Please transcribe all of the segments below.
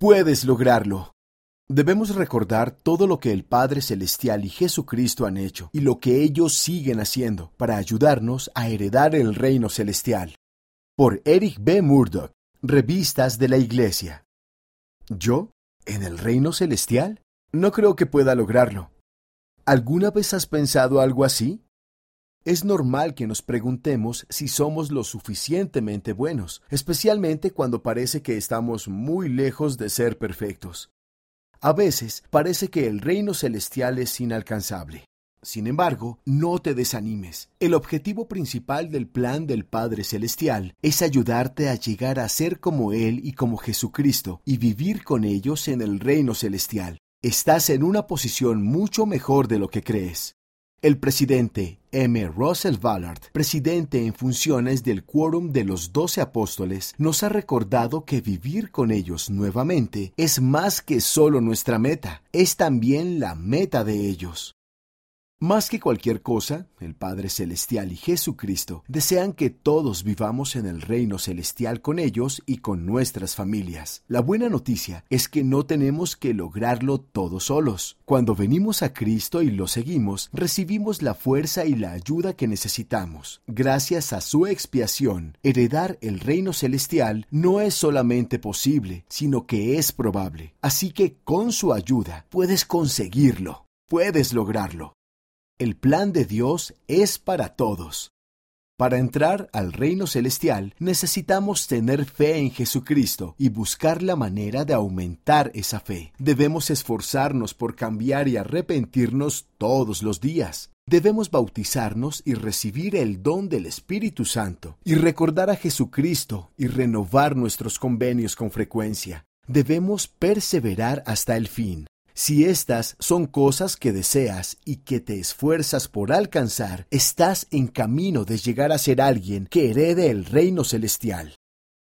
Puedes lograrlo. Debemos recordar todo lo que el Padre Celestial y Jesucristo han hecho y lo que ellos siguen haciendo para ayudarnos a heredar el reino celestial. Por Eric B. Murdoch, Revistas de la Iglesia. ¿Yo? ¿En el reino celestial? No creo que pueda lograrlo. ¿Alguna vez has pensado algo así? Es normal que nos preguntemos si somos lo suficientemente buenos, especialmente cuando parece que estamos muy lejos de ser perfectos. A veces parece que el reino celestial es inalcanzable. Sin embargo, no te desanimes. El objetivo principal del plan del Padre Celestial es ayudarte a llegar a ser como Él y como Jesucristo y vivir con ellos en el reino celestial. Estás en una posición mucho mejor de lo que crees. El presidente M. Russell Ballard, presidente en funciones del Quórum de los Doce Apóstoles, nos ha recordado que vivir con ellos nuevamente es más que solo nuestra meta, es también la meta de ellos. Más que cualquier cosa, el Padre Celestial y Jesucristo desean que todos vivamos en el reino celestial con ellos y con nuestras familias. La buena noticia es que no tenemos que lograrlo todos solos. Cuando venimos a Cristo y lo seguimos, recibimos la fuerza y la ayuda que necesitamos. Gracias a su expiación, heredar el reino celestial no es solamente posible, sino que es probable. Así que con su ayuda puedes conseguirlo, puedes lograrlo. El plan de Dios es para todos. Para entrar al reino celestial necesitamos tener fe en Jesucristo y buscar la manera de aumentar esa fe. Debemos esforzarnos por cambiar y arrepentirnos todos los días. Debemos bautizarnos y recibir el don del Espíritu Santo y recordar a Jesucristo y renovar nuestros convenios con frecuencia. Debemos perseverar hasta el fin. Si estas son cosas que deseas y que te esfuerzas por alcanzar, estás en camino de llegar a ser alguien que herede el reino celestial.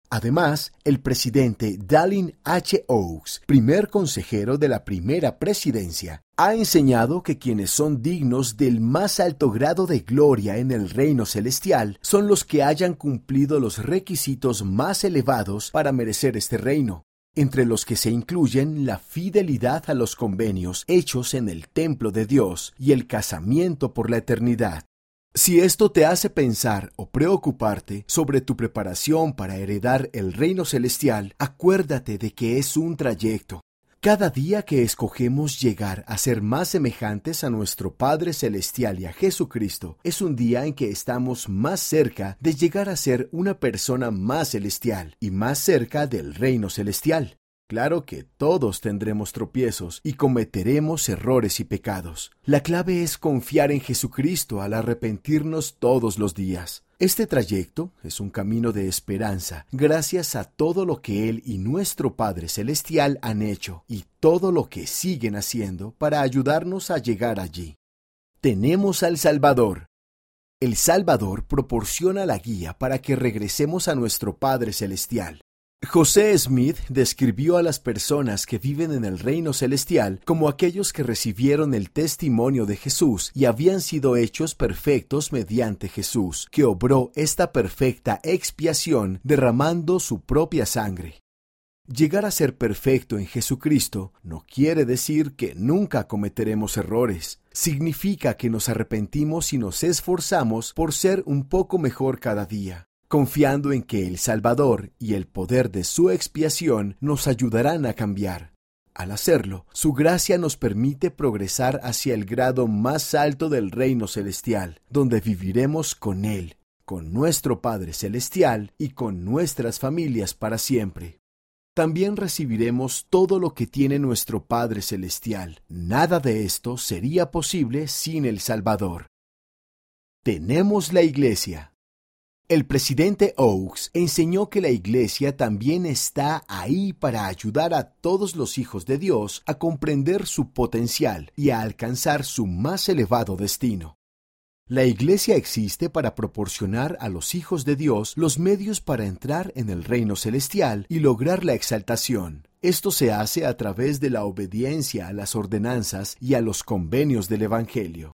Además, el presidente Dallin H. Oaks, primer consejero de la primera presidencia, ha enseñado que quienes son dignos del más alto grado de gloria en el reino celestial son los que hayan cumplido los requisitos más elevados para merecer este reino entre los que se incluyen la fidelidad a los convenios hechos en el templo de Dios y el casamiento por la eternidad. Si esto te hace pensar o preocuparte sobre tu preparación para heredar el reino celestial, acuérdate de que es un trayecto, cada día que escogemos llegar a ser más semejantes a nuestro Padre Celestial y a Jesucristo es un día en que estamos más cerca de llegar a ser una persona más celestial y más cerca del reino celestial. Claro que todos tendremos tropiezos y cometeremos errores y pecados. La clave es confiar en Jesucristo al arrepentirnos todos los días. Este trayecto es un camino de esperanza gracias a todo lo que Él y nuestro Padre Celestial han hecho y todo lo que siguen haciendo para ayudarnos a llegar allí. Tenemos al Salvador. El Salvador proporciona la guía para que regresemos a nuestro Padre Celestial. José Smith describió a las personas que viven en el reino celestial como aquellos que recibieron el testimonio de Jesús y habían sido hechos perfectos mediante Jesús, que obró esta perfecta expiación derramando su propia sangre. Llegar a ser perfecto en Jesucristo no quiere decir que nunca cometeremos errores. Significa que nos arrepentimos y nos esforzamos por ser un poco mejor cada día confiando en que el Salvador y el poder de su expiación nos ayudarán a cambiar. Al hacerlo, su gracia nos permite progresar hacia el grado más alto del reino celestial, donde viviremos con Él, con nuestro Padre Celestial y con nuestras familias para siempre. También recibiremos todo lo que tiene nuestro Padre Celestial. Nada de esto sería posible sin el Salvador. Tenemos la Iglesia. El presidente Oaks enseñó que la Iglesia también está ahí para ayudar a todos los hijos de Dios a comprender su potencial y a alcanzar su más elevado destino. La Iglesia existe para proporcionar a los hijos de Dios los medios para entrar en el reino celestial y lograr la exaltación. Esto se hace a través de la obediencia a las ordenanzas y a los convenios del Evangelio.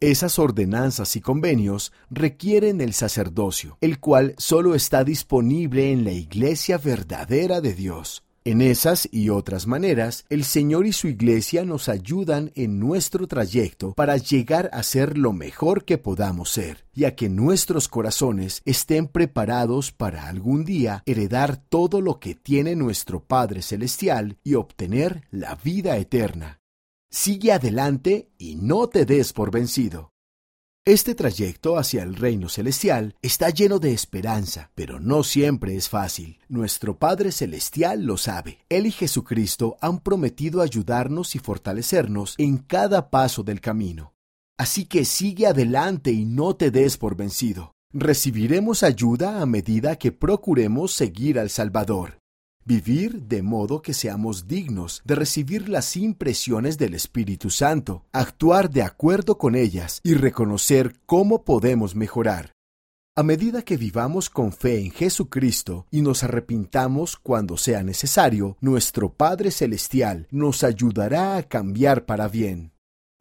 Esas ordenanzas y convenios requieren el sacerdocio, el cual solo está disponible en la iglesia verdadera de Dios. En esas y otras maneras, el Señor y su Iglesia nos ayudan en nuestro trayecto para llegar a ser lo mejor que podamos ser, y a que nuestros corazones estén preparados para algún día heredar todo lo que tiene nuestro Padre Celestial y obtener la vida eterna. Sigue adelante y no te des por vencido. Este trayecto hacia el reino celestial está lleno de esperanza, pero no siempre es fácil. Nuestro Padre Celestial lo sabe. Él y Jesucristo han prometido ayudarnos y fortalecernos en cada paso del camino. Así que sigue adelante y no te des por vencido. Recibiremos ayuda a medida que procuremos seguir al Salvador vivir de modo que seamos dignos de recibir las impresiones del Espíritu Santo, actuar de acuerdo con ellas y reconocer cómo podemos mejorar. A medida que vivamos con fe en Jesucristo y nos arrepintamos cuando sea necesario, nuestro Padre Celestial nos ayudará a cambiar para bien.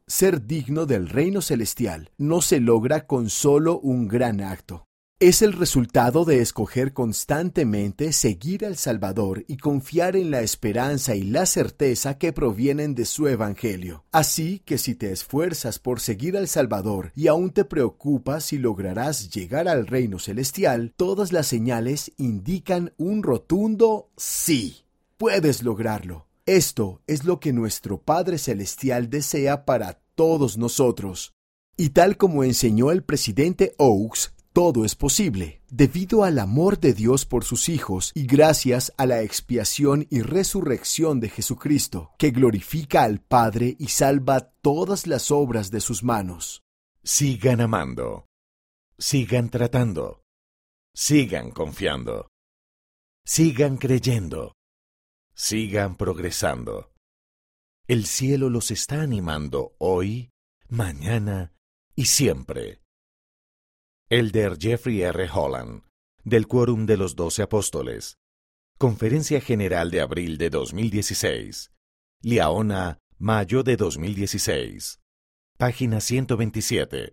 Ser digno del reino celestial no se logra con solo un gran acto es el resultado de escoger constantemente seguir al Salvador y confiar en la esperanza y la certeza que provienen de su Evangelio. Así que si te esfuerzas por seguir al Salvador y aún te preocupas si lograrás llegar al reino celestial, todas las señales indican un rotundo sí. Puedes lograrlo. Esto es lo que nuestro Padre Celestial desea para todos nosotros. Y tal como enseñó el presidente Oaks, todo es posible, debido al amor de Dios por sus hijos y gracias a la expiación y resurrección de Jesucristo, que glorifica al Padre y salva todas las obras de sus manos. Sigan amando. Sigan tratando. Sigan confiando. Sigan creyendo. Sigan progresando. El cielo los está animando hoy, mañana y siempre. Elder Jeffrey R. Holland, del Quórum de los Doce Apóstoles. Conferencia General de abril de 2016. Liaona, mayo de 2016. Página 127.